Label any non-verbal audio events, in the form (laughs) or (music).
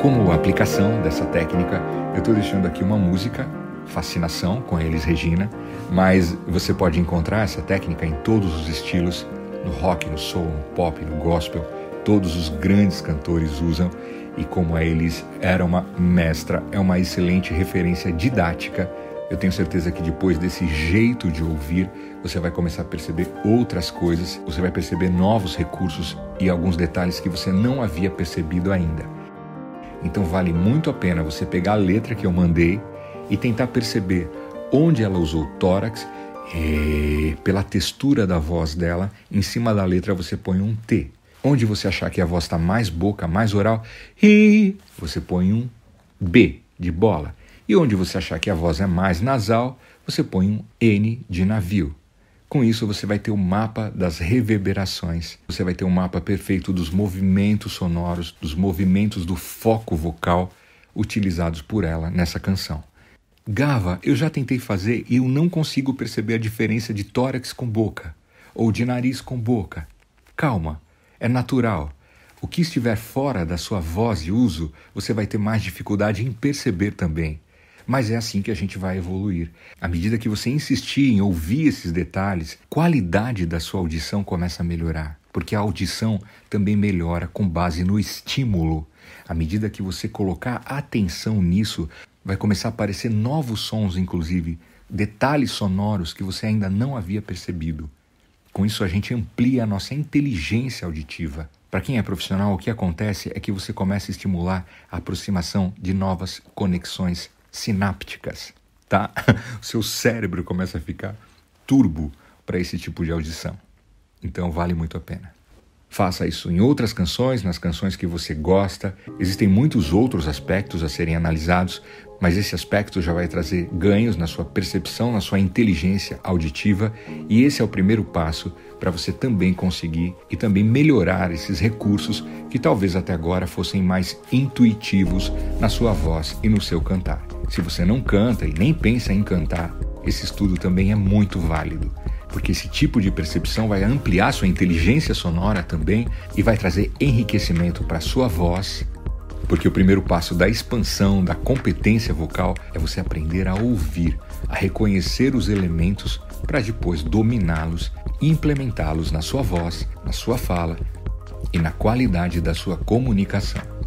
Como aplicação dessa técnica, eu estou deixando aqui uma música, Fascinação, com Elis Regina, mas você pode encontrar essa técnica em todos os estilos, no rock, no soul, no pop, no gospel, todos os grandes cantores usam e como a Elis era uma mestra, é uma excelente referência didática. Eu tenho certeza que depois desse jeito de ouvir, você vai começar a perceber outras coisas, você vai perceber novos recursos e alguns detalhes que você não havia percebido ainda. Então vale muito a pena você pegar a letra que eu mandei e tentar perceber onde ela usou tórax e pela textura da voz dela, em cima da letra você põe um T. Onde você achar que a voz está mais boca, mais oral, você põe um B de bola. E onde você achar que a voz é mais nasal, você põe um N de navio. Com isso, você vai ter o um mapa das reverberações, você vai ter um mapa perfeito dos movimentos sonoros, dos movimentos do foco vocal utilizados por ela nessa canção. Gava, eu já tentei fazer e eu não consigo perceber a diferença de tórax com boca ou de nariz com boca. Calma, é natural. O que estiver fora da sua voz e uso, você vai ter mais dificuldade em perceber também. Mas é assim que a gente vai evoluir. À medida que você insistir em ouvir esses detalhes, qualidade da sua audição começa a melhorar, porque a audição também melhora com base no estímulo. À medida que você colocar atenção nisso, vai começar a aparecer novos sons, inclusive, detalhes sonoros que você ainda não havia percebido. Com isso, a gente amplia a nossa inteligência auditiva. Para quem é profissional, o que acontece é que você começa a estimular a aproximação de novas conexões sinápticas, tá? (laughs) O seu cérebro começa a ficar turbo para esse tipo de audição. Então vale muito a pena. Faça isso em outras canções, nas canções que você gosta. Existem muitos outros aspectos a serem analisados, mas esse aspecto já vai trazer ganhos na sua percepção, na sua inteligência auditiva, e esse é o primeiro passo para você também conseguir e também melhorar esses recursos que talvez até agora fossem mais intuitivos na sua voz e no seu cantar. Se você não canta e nem pensa em cantar, esse estudo também é muito válido porque esse tipo de percepção vai ampliar sua inteligência sonora também e vai trazer enriquecimento para sua voz. Porque o primeiro passo da expansão da competência vocal é você aprender a ouvir, a reconhecer os elementos para depois dominá-los e implementá-los na sua voz, na sua fala e na qualidade da sua comunicação.